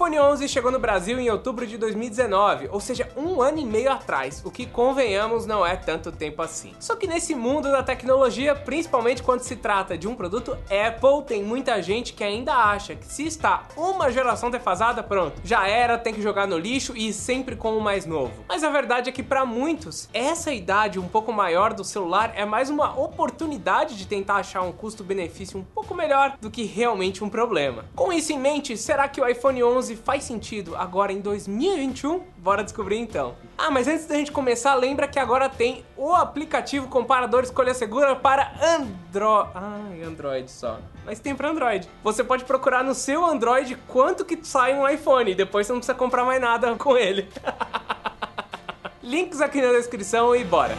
iPhone 11 chegou no Brasil em outubro de 2019, ou seja, um ano e meio atrás, o que convenhamos não é tanto tempo assim. Só que nesse mundo da tecnologia, principalmente quando se trata de um produto Apple, tem muita gente que ainda acha que se está uma geração defasada, pronto, já era, tem que jogar no lixo e sempre com o mais novo. Mas a verdade é que para muitos, essa idade um pouco maior do celular é mais uma oportunidade de tentar achar um custo-benefício um pouco melhor do que realmente um problema. Com isso em mente, será que o iPhone 11 faz sentido agora em 2021? Bora descobrir então. Ah, mas antes da gente começar, lembra que agora tem o aplicativo comparador Escolha Segura para Android. Ai, Android só. Mas tem para Android. Você pode procurar no seu Android quanto que sai um iPhone e depois você não precisa comprar mais nada com ele. Links aqui na descrição e bora.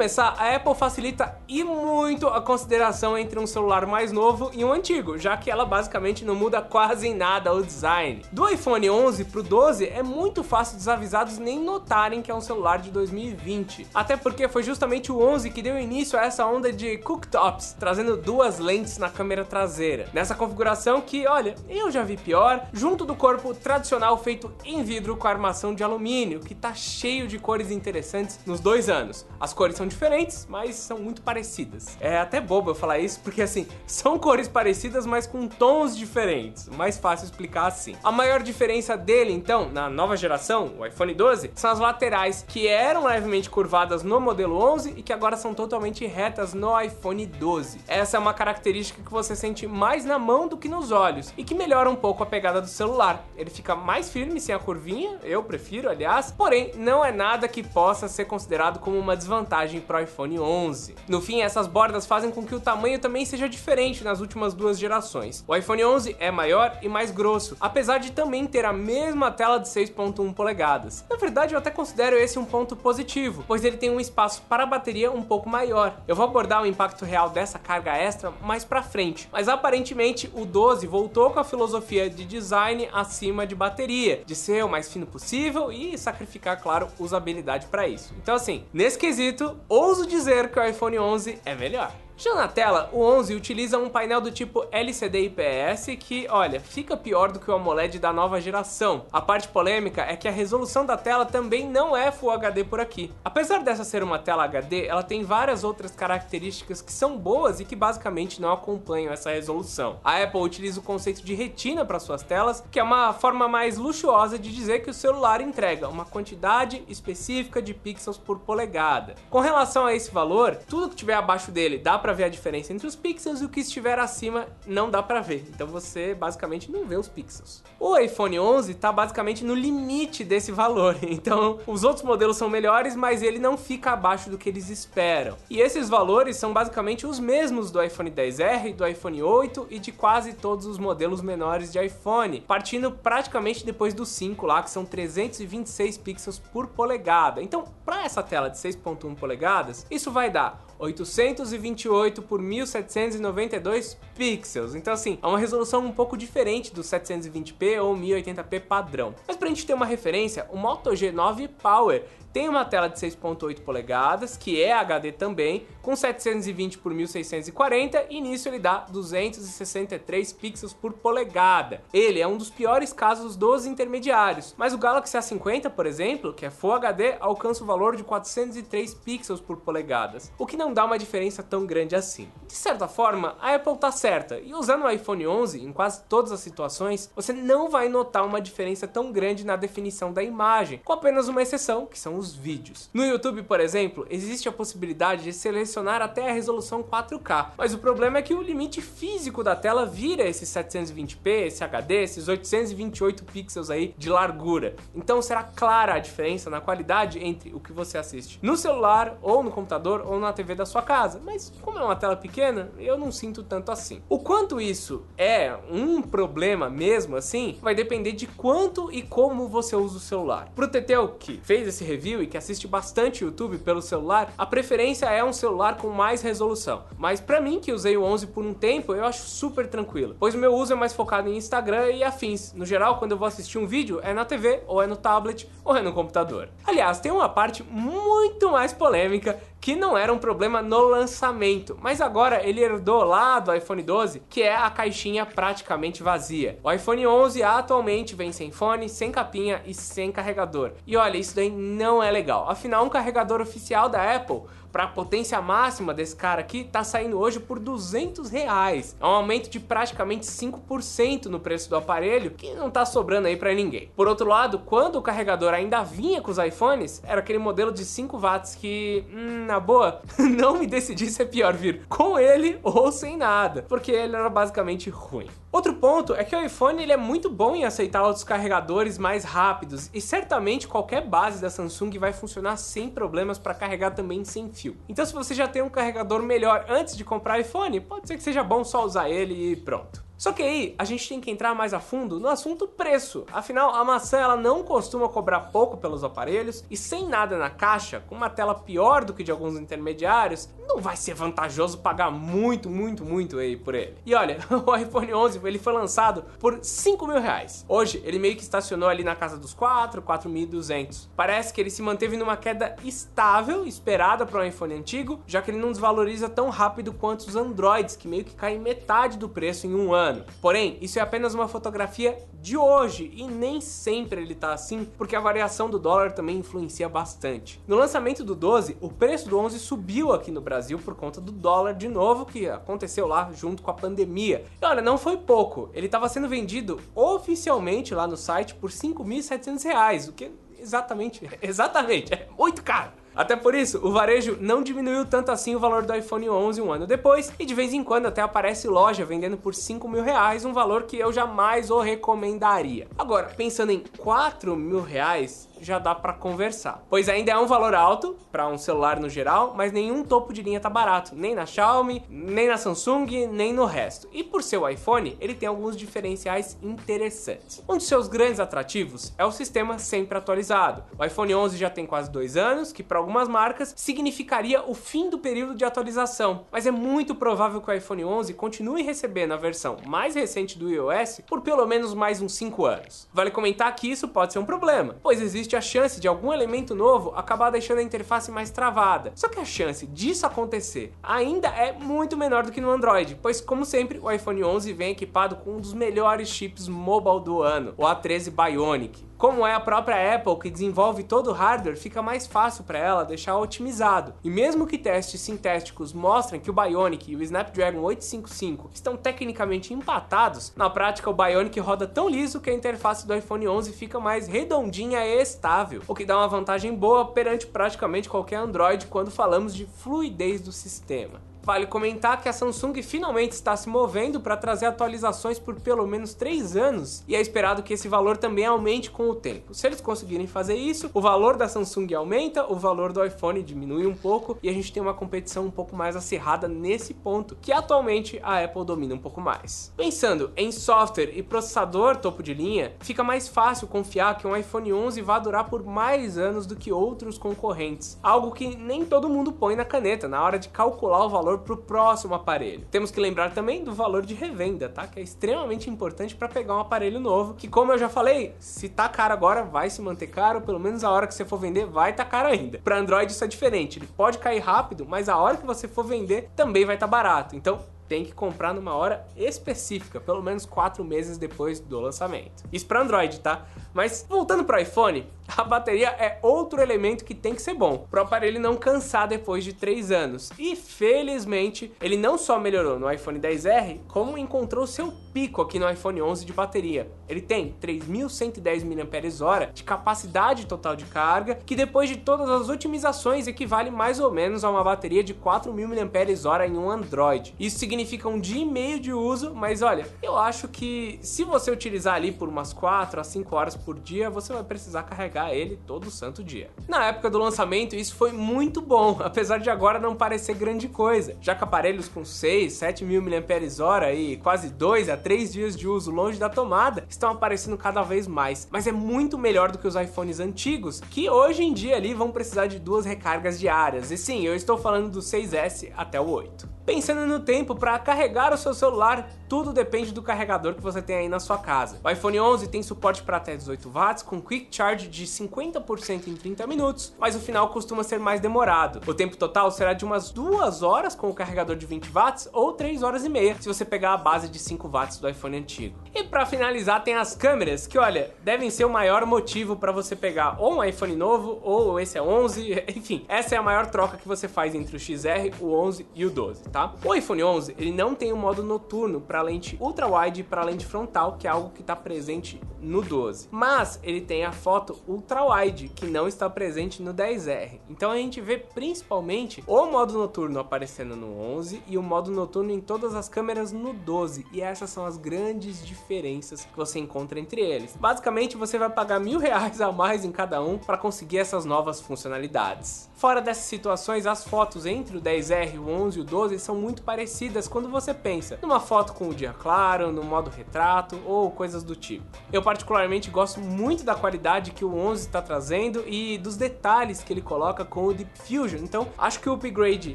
Começar, a Apple facilita e muito a consideração entre um celular mais novo e um antigo, já que ela basicamente não muda quase em nada o design. Do iPhone 11 pro 12 é muito fácil desavisados nem notarem que é um celular de 2020. Até porque foi justamente o 11 que deu início a essa onda de cooktops, trazendo duas lentes na câmera traseira. Nessa configuração que, olha, eu já vi pior, junto do corpo tradicional feito em vidro com armação de alumínio, que tá cheio de cores interessantes nos dois anos. As cores são diferentes, mas são muito parecidas. É até bobo eu falar isso, porque assim, são cores parecidas, mas com tons diferentes. Mais fácil explicar assim. A maior diferença dele, então, na nova geração, o iPhone 12, são as laterais, que eram levemente curvadas no modelo 11 e que agora são totalmente retas no iPhone 12. Essa é uma característica que você sente mais na mão do que nos olhos e que melhora um pouco a pegada do celular. Ele fica mais firme sem a curvinha, eu prefiro, aliás, porém, não é nada que possa ser considerado como uma desvantagem para o iPhone 11. No fim, essas bordas fazem com que o tamanho também seja diferente nas últimas duas gerações. O iPhone 11 é maior e mais grosso, apesar de também ter a mesma tela de 6.1 polegadas. Na verdade, eu até considero esse um ponto positivo, pois ele tem um espaço para a bateria um pouco maior. Eu vou abordar o impacto real dessa carga extra mais para frente, mas aparentemente o 12 voltou com a filosofia de design acima de bateria, de ser o mais fino possível e sacrificar, claro, usabilidade para isso. Então assim, nesse quesito, ouso dizer que o iPhone 11 é melhor. Já na tela, o 11 utiliza um painel do tipo LCD IPS que, olha, fica pior do que o AMOLED da nova geração. A parte polêmica é que a resolução da tela também não é Full HD por aqui. Apesar dessa ser uma tela HD, ela tem várias outras características que são boas e que basicamente não acompanham essa resolução. A Apple utiliza o conceito de retina para suas telas, que é uma forma mais luxuosa de dizer que o celular entrega uma quantidade específica de pixels por polegada. Com relação a esse valor, tudo que tiver abaixo dele dá para para ver a diferença entre os pixels e o que estiver acima não dá para ver. Então você basicamente não vê os pixels. O iPhone 11 está basicamente no limite desse valor. Então os outros modelos são melhores, mas ele não fica abaixo do que eles esperam. E esses valores são basicamente os mesmos do iPhone 10R, do iPhone 8 e de quase todos os modelos menores de iPhone, partindo praticamente depois do 5 lá, que são 326 pixels por polegada. Então, para essa tela de 6.1 polegadas, isso vai dar 828 por 1792 pixels. Então assim, é uma resolução um pouco diferente do 720p ou 1080p padrão. Mas pra gente ter uma referência, o Moto G9 Power tem uma tela de 6.8 polegadas, que é HD também, com 720 por 1640 e nisso ele dá 263 pixels por polegada. Ele é um dos piores casos dos intermediários, mas o Galaxy A50, por exemplo, que é Full HD, alcança o valor de 403 pixels por polegadas, o que não dá uma diferença tão grande assim. De certa forma, a Apple tá certa, e usando o iPhone 11 em quase todas as situações, você não vai notar uma diferença tão grande na definição da imagem, com apenas uma exceção, que são os vídeos. No YouTube, por exemplo, existe a possibilidade de selecionar até a resolução 4K, mas o problema é que o limite físico da tela vira esses 720p, esse HD, esses 828 pixels aí de largura. Então será clara a diferença na qualidade entre o que você assiste no celular ou no computador ou na TV da sua casa. Mas como é uma tela pequena, eu não sinto tanto assim. O quanto isso é um problema mesmo assim, vai depender de quanto e como você usa o celular. Pro Teteu que fez esse review e que assiste bastante YouTube pelo celular, a preferência é um celular com mais resolução. Mas para mim que usei o 11 por um tempo, eu acho super tranquilo, pois o meu uso é mais focado em Instagram e afins. No geral, quando eu vou assistir um vídeo, é na TV, ou é no tablet, ou é no computador. Aliás, tem uma parte muito mais polêmica que não era um problema no lançamento, mas agora ele herdou lá do iPhone 12, que é a caixinha praticamente vazia. O iPhone 11 atualmente vem sem fone, sem capinha e sem carregador. E olha, isso daí não é legal. Afinal, um carregador oficial da Apple para a potência máxima desse cara aqui tá saindo hoje por 200 reais. É um aumento de praticamente 5% no preço do aparelho, que não tá sobrando aí para ninguém. Por outro lado, quando o carregador ainda vinha com os iPhones, era aquele modelo de 5 watts que, hum, na boa, não me decidi se é pior vir com ele ou sem nada, porque ele era basicamente ruim. Outro ponto é que o iPhone ele é muito bom em aceitar outros carregadores mais rápidos e certamente qualquer base da Samsung vai funcionar sem problemas para carregar também sem fio. Então se você já tem um carregador melhor antes de comprar iPhone, pode ser que seja bom só usar ele e pronto. Só que aí a gente tem que entrar mais a fundo no assunto preço. Afinal, a maçã ela não costuma cobrar pouco pelos aparelhos e sem nada na caixa, com uma tela pior do que de alguns intermediários, não vai ser vantajoso pagar muito, muito, muito aí por ele. E olha, o iPhone 11 ele foi lançado por 5 mil reais. Hoje ele meio que estacionou ali na casa dos 4, 4.200. Parece que ele se manteve numa queda estável, esperada para um iPhone antigo, já que ele não desvaloriza tão rápido quanto os Androids, que meio que caem metade do preço em um ano ano. Porém, isso é apenas uma fotografia de hoje e nem sempre ele tá assim, porque a variação do dólar também influencia bastante. No lançamento do 12, o preço do 11 subiu aqui no Brasil por conta do dólar de novo, que aconteceu lá junto com a pandemia. E olha, não foi pouco, ele estava sendo vendido oficialmente lá no site por R$ 5.700, o que exatamente, exatamente, é muito caro. Até por isso, o varejo não diminuiu tanto assim o valor do iPhone 11 um ano depois, e de vez em quando até aparece loja vendendo por 5 mil reais, um valor que eu jamais o recomendaria. Agora, pensando em 4 mil reais, já dá para conversar. Pois ainda é um valor alto para um celular no geral, mas nenhum topo de linha tá barato, nem na Xiaomi, nem na Samsung, nem no resto. E por ser o iPhone, ele tem alguns diferenciais interessantes. Um dos seus grandes atrativos é o sistema sempre atualizado. O iPhone 11 já tem quase dois anos, que para algumas marcas significaria o fim do período de atualização, mas é muito provável que o iPhone 11 continue recebendo a versão mais recente do iOS por pelo menos mais uns 5 anos. Vale comentar que isso pode ser um problema, pois existe existe a chance de algum elemento novo acabar deixando a interface mais travada. Só que a chance disso acontecer ainda é muito menor do que no Android, pois como sempre o iPhone 11 vem equipado com um dos melhores chips mobile do ano, o A13 Bionic. Como é a própria Apple que desenvolve todo o hardware, fica mais fácil para ela deixar otimizado. E mesmo que testes sintéticos mostrem que o Bionic e o Snapdragon 855 estão tecnicamente empatados, na prática o Bionic roda tão liso que a interface do iPhone 11 fica mais redondinha e estável, o que dá uma vantagem boa perante praticamente qualquer Android quando falamos de fluidez do sistema. Vale comentar que a Samsung finalmente está se movendo para trazer atualizações por pelo menos 3 anos e é esperado que esse valor também aumente com o tempo. Se eles conseguirem fazer isso, o valor da Samsung aumenta, o valor do iPhone diminui um pouco e a gente tem uma competição um pouco mais acirrada nesse ponto, que atualmente a Apple domina um pouco mais. Pensando em software e processador topo de linha, fica mais fácil confiar que um iPhone 11 vai durar por mais anos do que outros concorrentes, algo que nem todo mundo põe na caneta na hora de calcular o valor valor para o próximo aparelho. Temos que lembrar também do valor de revenda, tá? Que é extremamente importante para pegar um aparelho novo, que como eu já falei, se tá caro agora, vai se manter caro, pelo menos a hora que você for vender vai tá caro ainda. Para Android isso é diferente, ele pode cair rápido, mas a hora que você for vender também vai estar tá barato. Então, tem que comprar numa hora específica, pelo menos quatro meses depois do lançamento. Isso para Android, tá? Mas voltando para iPhone, A bateria é outro elemento que tem que ser bom, para o aparelho não cansar depois de 3 anos. E felizmente, ele não só melhorou no iPhone 10R, como encontrou seu pico aqui no iPhone 11 de bateria. Ele tem 3.110 mAh de capacidade total de carga, que depois de todas as otimizações equivale mais ou menos a uma bateria de 4.000 mAh em um Android. Isso significa um dia e meio de uso, mas olha, eu acho que se você utilizar ali por umas 4 a 5 horas por dia, você vai precisar carregar ele todo santo dia. Na época do lançamento, isso foi muito bom, apesar de agora não parecer grande coisa, já que aparelhos com 6, 7 mil mAh e quase 2 a 3 dias de uso longe da tomada estão aparecendo cada vez mais, mas é muito melhor do que os iPhones antigos, que hoje em dia ali vão precisar de duas recargas diárias. E sim, eu estou falando do 6S até o 8. Pensando no tempo para carregar o seu celular, tudo depende do carregador que você tem aí na sua casa. O iPhone 11 tem suporte para até 18 watts com Quick Charge de 50% em 30 minutos, mas o final costuma ser mais demorado. O tempo total será de umas 2 horas com o carregador de 20 watts ou 3 horas e meia se você pegar a base de 5 watts do iPhone antigo. E para finalizar tem as câmeras, que olha, devem ser o maior motivo para você pegar ou um iPhone novo ou esse é 11, enfim, essa é a maior troca que você faz entre o XR, o 11 e o 12, tá? Tá? O iPhone 11, ele não tem o um modo noturno para lente ultra-wide e para lente frontal, que é algo que está presente no 12. Mas ele tem a foto ultra-wide, que não está presente no 10R. Então a gente vê principalmente o modo noturno aparecendo no 11 e o modo noturno em todas as câmeras no 12. E essas são as grandes diferenças que você encontra entre eles. Basicamente, você vai pagar mil reais a mais em cada um para conseguir essas novas funcionalidades. Fora dessas situações, as fotos entre o 10R, o 11 e o 12 são muito parecidas quando você pensa numa foto com o dia claro, no modo retrato ou coisas do tipo. Eu particularmente gosto muito da qualidade que o 11 está trazendo e dos detalhes que ele coloca com o Deep Fusion. Então, acho que o upgrade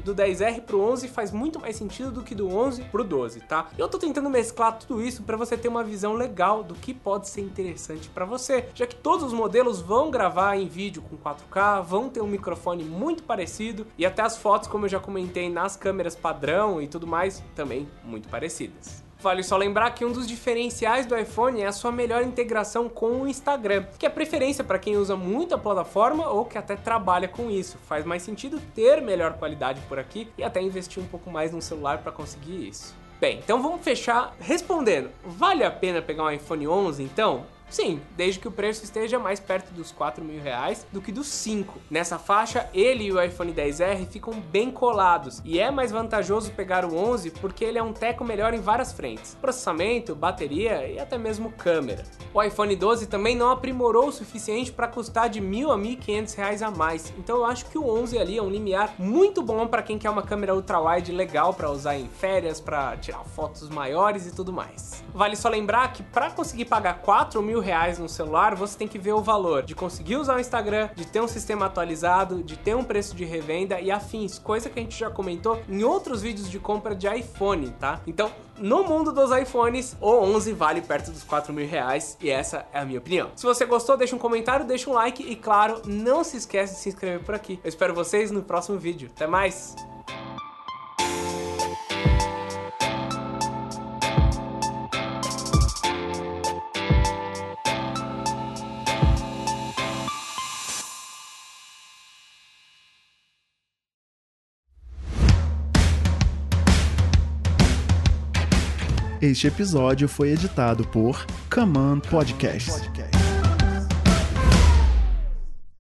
do 10R pro 11 faz muito mais sentido do que do 11 pro 12, tá? Eu tô tentando mesclar tudo isso para você ter uma visão legal do que pode ser interessante para você, já que todos os modelos vão gravar em vídeo com 4K, vão ter um microfone muito parecido e até as fotos, como eu já comentei, nas câmeras padrão e tudo mais, também muito parecidas. Vale só lembrar que um dos diferenciais do iPhone é a sua melhor integração com o Instagram, que é preferência para quem usa muito a plataforma ou que até trabalha com isso. Faz mais sentido ter melhor qualidade por aqui e até investir um pouco mais no celular para conseguir isso. Bem, então vamos fechar respondendo. Vale a pena pegar um iPhone 11 então? Sim, desde que o preço esteja mais perto dos 4 mil reais do que dos 5. Nessa faixa, ele e o iPhone 10R ficam bem colados e é mais vantajoso pegar o 11 porque ele é um teco melhor em várias frentes: processamento, bateria e até mesmo câmera. O iPhone 12 também não aprimorou o suficiente para custar de mil a 1.500 reais a mais, então eu acho que o 11 ali é um limiar muito bom para quem quer uma câmera ultra-wide legal para usar em férias, para tirar fotos maiores e tudo mais. Vale só lembrar que para conseguir pagar 4 mil mil reais no celular, você tem que ver o valor de conseguir usar o Instagram, de ter um sistema atualizado, de ter um preço de revenda e afins, coisa que a gente já comentou em outros vídeos de compra de iPhone, tá? Então, no mundo dos iPhones, o 11 vale perto dos 4 mil reais e essa é a minha opinião. Se você gostou, deixa um comentário, deixa um like e, claro, não se esquece de se inscrever por aqui. Eu espero vocês no próximo vídeo. Até mais! Este episódio foi editado por Command Podcast.